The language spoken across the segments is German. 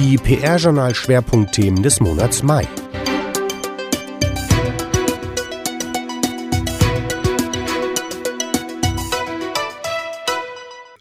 Die PR-Journal-Schwerpunktthemen des Monats Mai.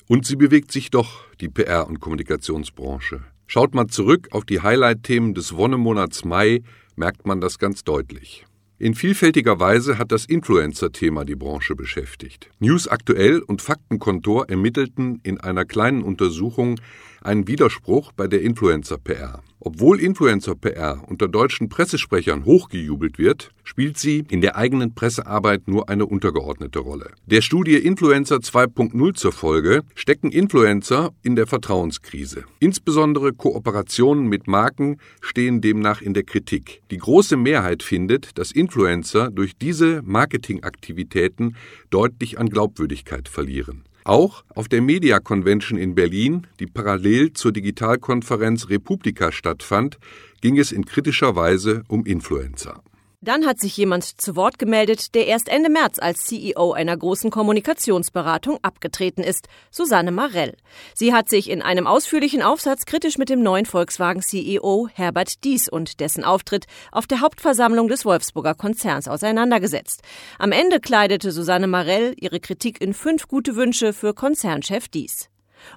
Und sie bewegt sich doch, die PR- und Kommunikationsbranche. Schaut man zurück auf die Highlight-Themen des Wonnemonats Mai, merkt man das ganz deutlich. In vielfältiger Weise hat das Influencer-Thema die Branche beschäftigt. News Aktuell und Faktenkontor ermittelten in einer kleinen Untersuchung einen Widerspruch bei der Influencer-PR. Obwohl Influencer-PR unter deutschen Pressesprechern hochgejubelt wird, spielt sie in der eigenen Pressearbeit nur eine untergeordnete Rolle. Der Studie Influencer 2.0 zur Folge stecken Influencer in der Vertrauenskrise. Insbesondere Kooperationen mit Marken stehen demnach in der Kritik. Die große Mehrheit findet, dass Influencer durch diese Marketingaktivitäten deutlich an Glaubwürdigkeit verlieren. Auch auf der Media Convention in Berlin, die parallel zur Digitalkonferenz Republika stattfand, ging es in kritischer Weise um Influencer. Dann hat sich jemand zu Wort gemeldet, der erst Ende März als CEO einer großen Kommunikationsberatung abgetreten ist, Susanne Marell. Sie hat sich in einem ausführlichen Aufsatz kritisch mit dem neuen Volkswagen-CEO Herbert Dies und dessen Auftritt auf der Hauptversammlung des Wolfsburger Konzerns auseinandergesetzt. Am Ende kleidete Susanne Marell ihre Kritik in fünf gute Wünsche für Konzernchef Dies.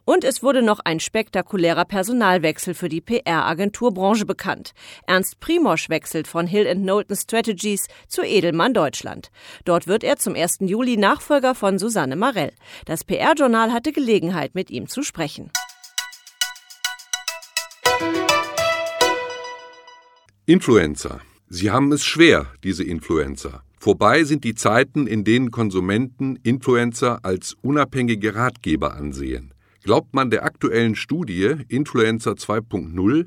Und es wurde noch ein spektakulärer Personalwechsel für die PR-Agenturbranche bekannt. Ernst Primosch wechselt von Hill Knowlton Strategies zu Edelmann Deutschland. Dort wird er zum 1. Juli Nachfolger von Susanne Marell. Das PR-Journal hatte Gelegenheit, mit ihm zu sprechen. Influencer. Sie haben es schwer, diese Influencer. Vorbei sind die Zeiten, in denen Konsumenten Influencer als unabhängige Ratgeber ansehen. Glaubt man der aktuellen Studie Influencer 2.0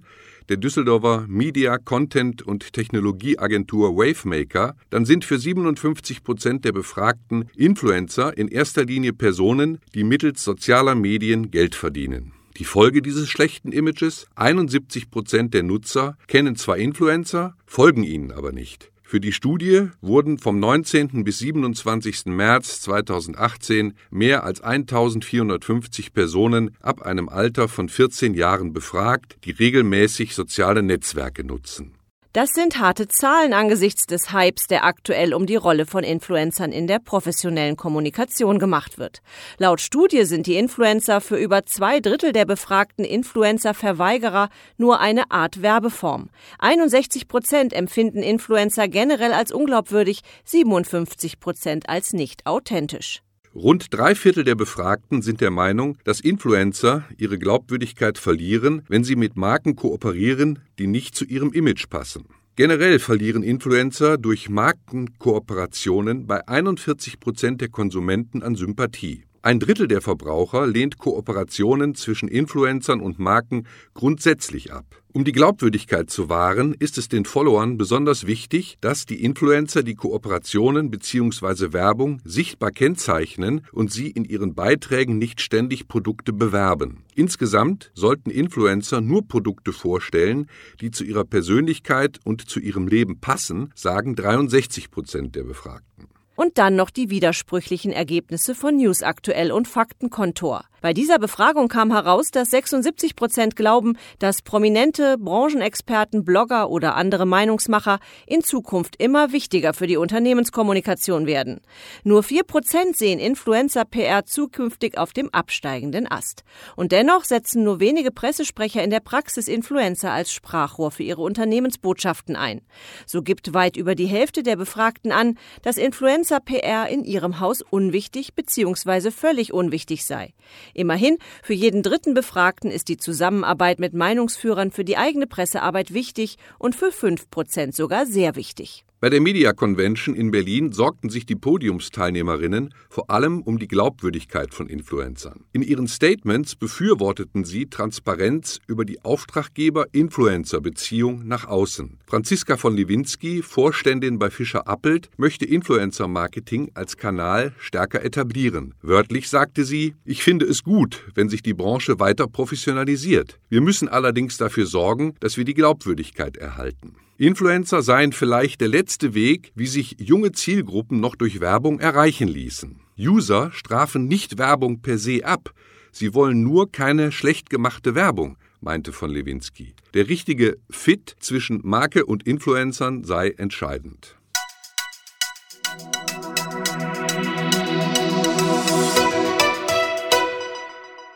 der Düsseldorfer Media, Content und Technologieagentur Wavemaker, dann sind für 57 Prozent der Befragten Influencer in erster Linie Personen, die mittels sozialer Medien Geld verdienen. Die Folge dieses schlechten Images? 71 Prozent der Nutzer kennen zwar Influencer, folgen ihnen aber nicht. Für die Studie wurden vom 19. bis 27. März 2018 mehr als 1450 Personen ab einem Alter von 14 Jahren befragt, die regelmäßig soziale Netzwerke nutzen. Das sind harte Zahlen angesichts des Hypes, der aktuell um die Rolle von Influencern in der professionellen Kommunikation gemacht wird. Laut Studie sind die Influencer für über zwei Drittel der befragten Influencer-Verweigerer nur eine Art Werbeform. 61 Prozent empfinden Influencer generell als unglaubwürdig, 57 Prozent als nicht authentisch. Rund drei Viertel der Befragten sind der Meinung, dass Influencer ihre Glaubwürdigkeit verlieren, wenn sie mit Marken kooperieren, die nicht zu ihrem Image passen. Generell verlieren Influencer durch Markenkooperationen bei 41 Prozent der Konsumenten an Sympathie. Ein Drittel der Verbraucher lehnt Kooperationen zwischen Influencern und Marken grundsätzlich ab. Um die Glaubwürdigkeit zu wahren, ist es den Followern besonders wichtig, dass die Influencer die Kooperationen bzw. Werbung sichtbar kennzeichnen und sie in ihren Beiträgen nicht ständig Produkte bewerben. Insgesamt sollten Influencer nur Produkte vorstellen, die zu ihrer Persönlichkeit und zu ihrem Leben passen, sagen 63 Prozent der Befragten. Und dann noch die widersprüchlichen Ergebnisse von News Aktuell und Faktenkontor. Bei dieser Befragung kam heraus, dass 76 Prozent glauben, dass prominente Branchenexperten, Blogger oder andere Meinungsmacher in Zukunft immer wichtiger für die Unternehmenskommunikation werden. Nur vier Prozent sehen Influencer-PR zukünftig auf dem absteigenden Ast. Und dennoch setzen nur wenige Pressesprecher in der Praxis Influencer als Sprachrohr für ihre Unternehmensbotschaften ein. So gibt weit über die Hälfte der Befragten an, dass Influencer-PR in ihrem Haus unwichtig bzw. völlig unwichtig sei. Immerhin, für jeden dritten Befragten ist die Zusammenarbeit mit Meinungsführern für die eigene Pressearbeit wichtig und für fünf Prozent sogar sehr wichtig. Bei der Media Convention in Berlin sorgten sich die Podiumsteilnehmerinnen vor allem um die Glaubwürdigkeit von Influencern. In ihren Statements befürworteten sie Transparenz über die Auftraggeber-Influencer-Beziehung nach außen. Franziska von Lewinsky, Vorständin bei Fischer Appelt, möchte Influencer-Marketing als Kanal stärker etablieren. Wörtlich sagte sie, ich finde es gut, wenn sich die Branche weiter professionalisiert. Wir müssen allerdings dafür sorgen, dass wir die Glaubwürdigkeit erhalten. Influencer seien vielleicht der letzte Weg, wie sich junge Zielgruppen noch durch Werbung erreichen ließen. User strafen nicht Werbung per se ab, sie wollen nur keine schlecht gemachte Werbung. meinte von Lewinsky. Der richtige Fit zwischen Marke und Influencern sei entscheidend.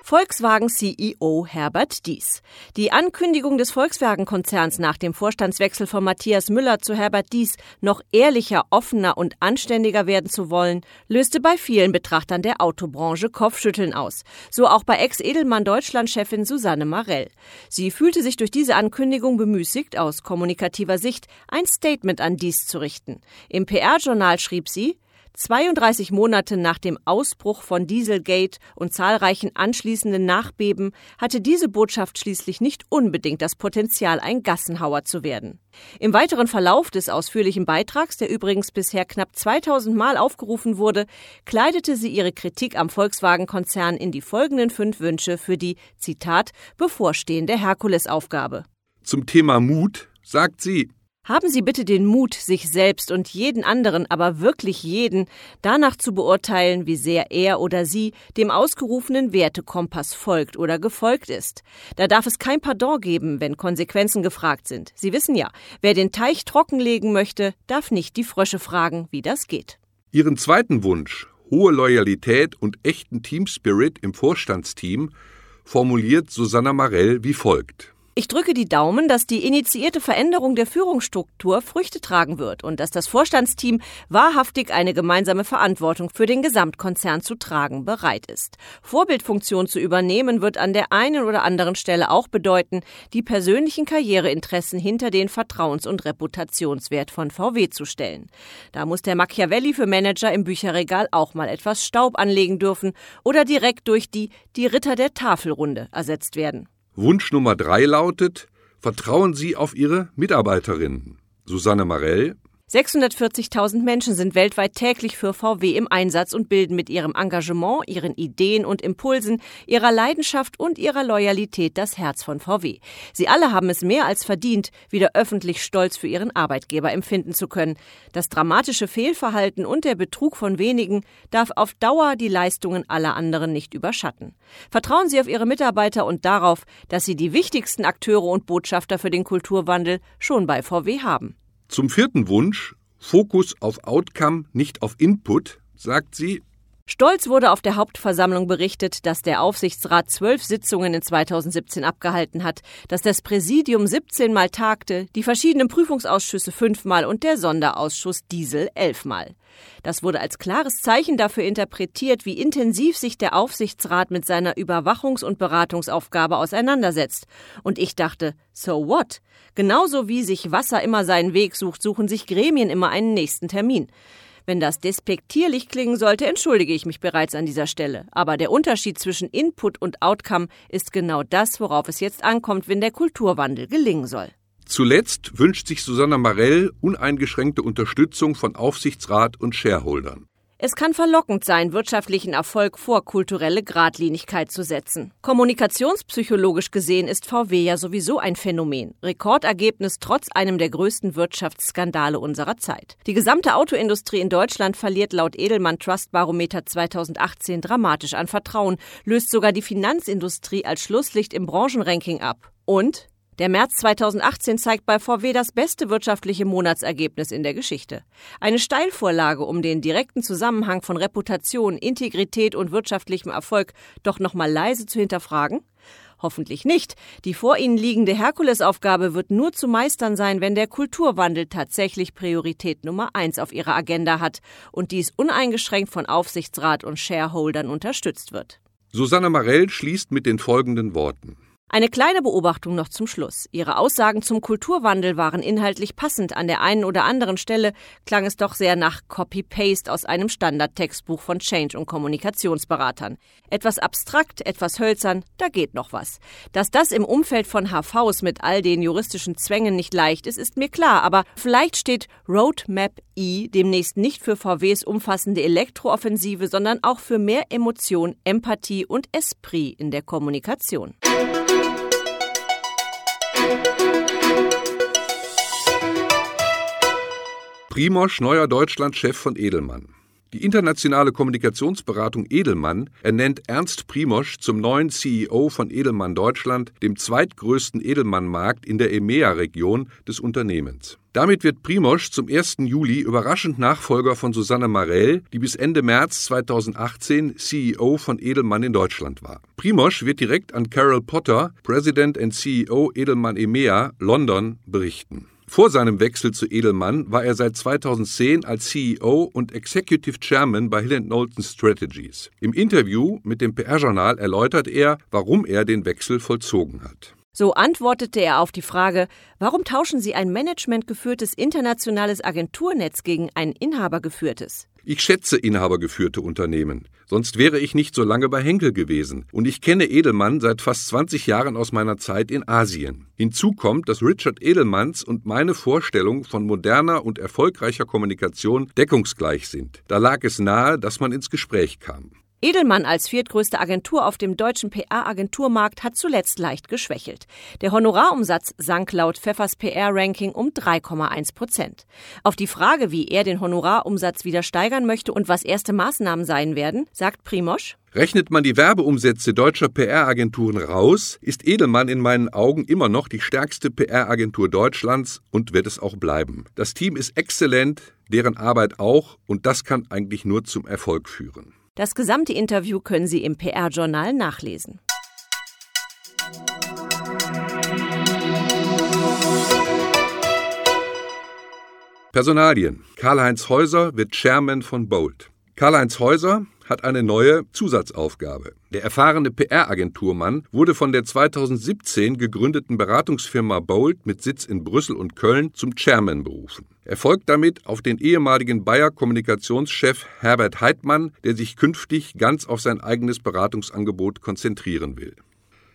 Volkswagen-CEO Herbert Dies. Die Ankündigung des Volkswagen-Konzerns nach dem Vorstandswechsel von Matthias Müller zu Herbert Dies, noch ehrlicher, offener und anständiger werden zu wollen, löste bei vielen Betrachtern der Autobranche Kopfschütteln aus. So auch bei Ex-Edelmann-Deutschland-Chefin Susanne Marell. Sie fühlte sich durch diese Ankündigung bemüßigt, aus kommunikativer Sicht ein Statement an Dies zu richten. Im PR-Journal schrieb sie, 32 Monate nach dem Ausbruch von Dieselgate und zahlreichen anschließenden Nachbeben hatte diese Botschaft schließlich nicht unbedingt das Potenzial, ein Gassenhauer zu werden. Im weiteren Verlauf des ausführlichen Beitrags, der übrigens bisher knapp 2000 Mal aufgerufen wurde, kleidete sie ihre Kritik am Volkswagen-Konzern in die folgenden fünf Wünsche für die, Zitat, bevorstehende Herkulesaufgabe. Zum Thema Mut sagt sie, haben Sie bitte den Mut, sich selbst und jeden anderen, aber wirklich jeden, danach zu beurteilen, wie sehr er oder sie dem ausgerufenen Wertekompass folgt oder gefolgt ist. Da darf es kein Pardon geben, wenn Konsequenzen gefragt sind. Sie wissen ja, wer den Teich trockenlegen möchte, darf nicht die Frösche fragen, wie das geht. Ihren zweiten Wunsch, hohe Loyalität und echten Teamspirit im Vorstandsteam, formuliert Susanna Marell wie folgt. Ich drücke die Daumen, dass die initiierte Veränderung der Führungsstruktur Früchte tragen wird und dass das Vorstandsteam wahrhaftig eine gemeinsame Verantwortung für den Gesamtkonzern zu tragen bereit ist. Vorbildfunktion zu übernehmen wird an der einen oder anderen Stelle auch bedeuten, die persönlichen Karriereinteressen hinter den Vertrauens- und Reputationswert von VW zu stellen. Da muss der Machiavelli für Manager im Bücherregal auch mal etwas Staub anlegen dürfen oder direkt durch die die Ritter der Tafelrunde ersetzt werden. Wunsch Nummer drei lautet, vertrauen Sie auf Ihre Mitarbeiterinnen. Susanne Marell, 640.000 Menschen sind weltweit täglich für VW im Einsatz und bilden mit ihrem Engagement, ihren Ideen und Impulsen, ihrer Leidenschaft und ihrer Loyalität das Herz von VW. Sie alle haben es mehr als verdient, wieder öffentlich Stolz für ihren Arbeitgeber empfinden zu können. Das dramatische Fehlverhalten und der Betrug von wenigen darf auf Dauer die Leistungen aller anderen nicht überschatten. Vertrauen Sie auf Ihre Mitarbeiter und darauf, dass Sie die wichtigsten Akteure und Botschafter für den Kulturwandel schon bei VW haben. Zum vierten Wunsch, Fokus auf Outcome, nicht auf Input, sagt sie, Stolz wurde auf der Hauptversammlung berichtet, dass der Aufsichtsrat zwölf Sitzungen in 2017 abgehalten hat, dass das Präsidium 17 Mal tagte, die verschiedenen Prüfungsausschüsse fünfmal und der Sonderausschuss Diesel elfmal. Das wurde als klares Zeichen dafür interpretiert, wie intensiv sich der Aufsichtsrat mit seiner Überwachungs- und Beratungsaufgabe auseinandersetzt. Und ich dachte, so what? Genauso wie sich Wasser immer seinen Weg sucht, suchen sich Gremien immer einen nächsten Termin. Wenn das despektierlich klingen sollte, entschuldige ich mich bereits an dieser Stelle. Aber der Unterschied zwischen Input und Outcome ist genau das, worauf es jetzt ankommt, wenn der Kulturwandel gelingen soll. Zuletzt wünscht sich Susanna Marell uneingeschränkte Unterstützung von Aufsichtsrat und Shareholdern. Es kann verlockend sein, wirtschaftlichen Erfolg vor kulturelle Gradlinigkeit zu setzen. Kommunikationspsychologisch gesehen ist VW ja sowieso ein Phänomen. Rekordergebnis trotz einem der größten Wirtschaftsskandale unserer Zeit. Die gesamte Autoindustrie in Deutschland verliert laut Edelmann Trust Barometer 2018 dramatisch an Vertrauen, löst sogar die Finanzindustrie als Schlusslicht im Branchenranking ab. Und der März 2018 zeigt bei VW das beste wirtschaftliche Monatsergebnis in der Geschichte. Eine Steilvorlage, um den direkten Zusammenhang von Reputation, Integrität und wirtschaftlichem Erfolg doch nochmal leise zu hinterfragen? Hoffentlich nicht. Die vor Ihnen liegende Herkulesaufgabe wird nur zu meistern sein, wenn der Kulturwandel tatsächlich Priorität Nummer eins auf Ihrer Agenda hat und dies uneingeschränkt von Aufsichtsrat und Shareholdern unterstützt wird. Susanne Marell schließt mit den folgenden Worten. Eine kleine Beobachtung noch zum Schluss. Ihre Aussagen zum Kulturwandel waren inhaltlich passend. An der einen oder anderen Stelle klang es doch sehr nach Copy-Paste aus einem Standardtextbuch von Change- und Kommunikationsberatern. Etwas abstrakt, etwas hölzern, da geht noch was. Dass das im Umfeld von HVs mit all den juristischen Zwängen nicht leicht ist, ist mir klar, aber vielleicht steht Roadmap E demnächst nicht für VWs umfassende Elektrooffensive, sondern auch für mehr Emotion, Empathie und Esprit in der Kommunikation. Primosch, neuer Deutschlandchef von Edelmann. Die internationale Kommunikationsberatung Edelmann ernennt Ernst Primosch zum neuen CEO von Edelmann Deutschland, dem zweitgrößten Edelmann-Markt in der EMEA-Region des Unternehmens. Damit wird Primosch zum 1. Juli überraschend Nachfolger von Susanne Marell, die bis Ende März 2018 CEO von Edelmann in Deutschland war. Primosch wird direkt an Carol Potter, President and CEO Edelmann EMEA, London, berichten. Vor seinem Wechsel zu Edelmann war er seit 2010 als CEO und Executive Chairman bei Hill Knowlton Strategies. Im Interview mit dem PR-Journal erläutert er, warum er den Wechsel vollzogen hat. So antwortete er auf die Frage, warum tauschen Sie ein managementgeführtes internationales Agenturnetz gegen ein inhabergeführtes? Ich schätze inhabergeführte Unternehmen. Sonst wäre ich nicht so lange bei Henkel gewesen. Und ich kenne Edelmann seit fast 20 Jahren aus meiner Zeit in Asien. Hinzu kommt, dass Richard Edelmanns und meine Vorstellung von moderner und erfolgreicher Kommunikation deckungsgleich sind. Da lag es nahe, dass man ins Gespräch kam. Edelmann als viertgrößte Agentur auf dem deutschen PR-Agenturmarkt hat zuletzt leicht geschwächelt. Der Honorarumsatz sank laut Pfeffers PR-Ranking um 3,1 Prozent. Auf die Frage, wie er den Honorarumsatz wieder steigern möchte und was erste Maßnahmen sein werden, sagt Primosch. Rechnet man die Werbeumsätze deutscher PR-Agenturen raus, ist Edelmann in meinen Augen immer noch die stärkste PR-Agentur Deutschlands und wird es auch bleiben. Das Team ist exzellent, deren Arbeit auch, und das kann eigentlich nur zum Erfolg führen. Das gesamte Interview können Sie im PR-Journal nachlesen. Personalien. Karl-Heinz Häuser wird Chairman von Bolt. Karl-Heinz Häuser hat eine neue Zusatzaufgabe. Der erfahrene PR-Agenturmann wurde von der 2017 gegründeten Beratungsfirma Bold mit Sitz in Brüssel und Köln zum Chairman berufen. Er folgt damit auf den ehemaligen Bayer-Kommunikationschef Herbert Heidmann, der sich künftig ganz auf sein eigenes Beratungsangebot konzentrieren will.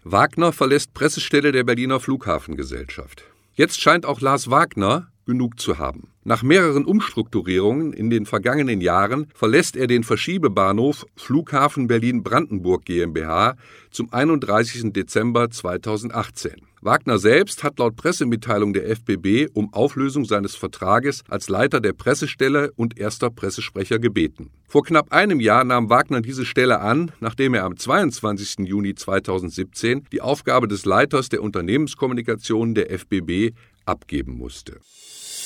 Wagner verlässt Pressestelle der Berliner Flughafengesellschaft. Jetzt scheint auch Lars Wagner genug zu haben. Nach mehreren Umstrukturierungen in den vergangenen Jahren verlässt er den Verschiebebahnhof Flughafen Berlin-Brandenburg GmbH zum 31. Dezember 2018. Wagner selbst hat laut Pressemitteilung der FBB um Auflösung seines Vertrages als Leiter der Pressestelle und erster Pressesprecher gebeten. Vor knapp einem Jahr nahm Wagner diese Stelle an, nachdem er am 22. Juni 2017 die Aufgabe des Leiters der Unternehmenskommunikation der FBB abgeben musste.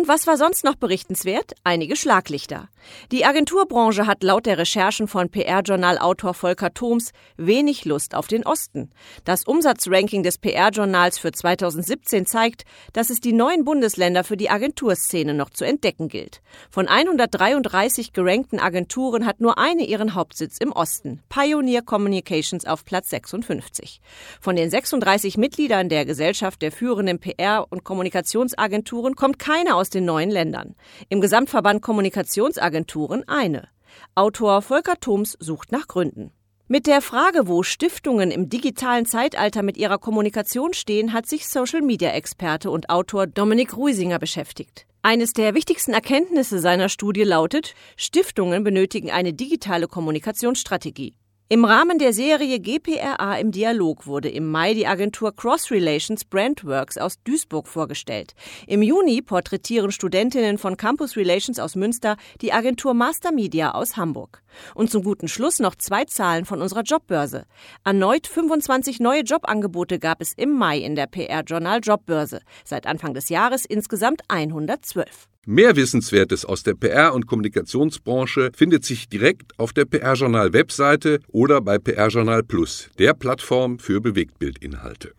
Und was war sonst noch berichtenswert? Einige Schlaglichter. Die Agenturbranche hat laut der Recherchen von PR-Journal-Autor Volker Thoms wenig Lust auf den Osten. Das Umsatzranking des PR-Journals für 2017 zeigt, dass es die neuen Bundesländer für die Agenturszene noch zu entdecken gilt. Von 133 gerankten Agenturen hat nur eine ihren Hauptsitz im Osten, Pioneer Communications auf Platz 56. Von den 36 Mitgliedern der Gesellschaft der führenden PR- und Kommunikationsagenturen kommt keine aus den neuen Ländern. Im Gesamtverband Kommunikationsagenturen eine. Autor Volker Thoms sucht nach Gründen. Mit der Frage, wo Stiftungen im digitalen Zeitalter mit ihrer Kommunikation stehen, hat sich Social-Media-Experte und Autor Dominik Ruisinger beschäftigt. Eines der wichtigsten Erkenntnisse seiner Studie lautet, Stiftungen benötigen eine digitale Kommunikationsstrategie. Im Rahmen der Serie GPRA im Dialog wurde im Mai die Agentur Cross Relations Brandworks aus Duisburg vorgestellt. Im Juni porträtieren Studentinnen von Campus Relations aus Münster die Agentur Master Media aus Hamburg. Und zum guten Schluss noch zwei Zahlen von unserer Jobbörse. Erneut 25 neue Jobangebote gab es im Mai in der PR-Journal Jobbörse. Seit Anfang des Jahres insgesamt 112. Mehr Wissenswertes aus der PR- und Kommunikationsbranche findet sich direkt auf der PR-Journal-Webseite oder bei PR-Journal Plus, der Plattform für Bewegtbildinhalte.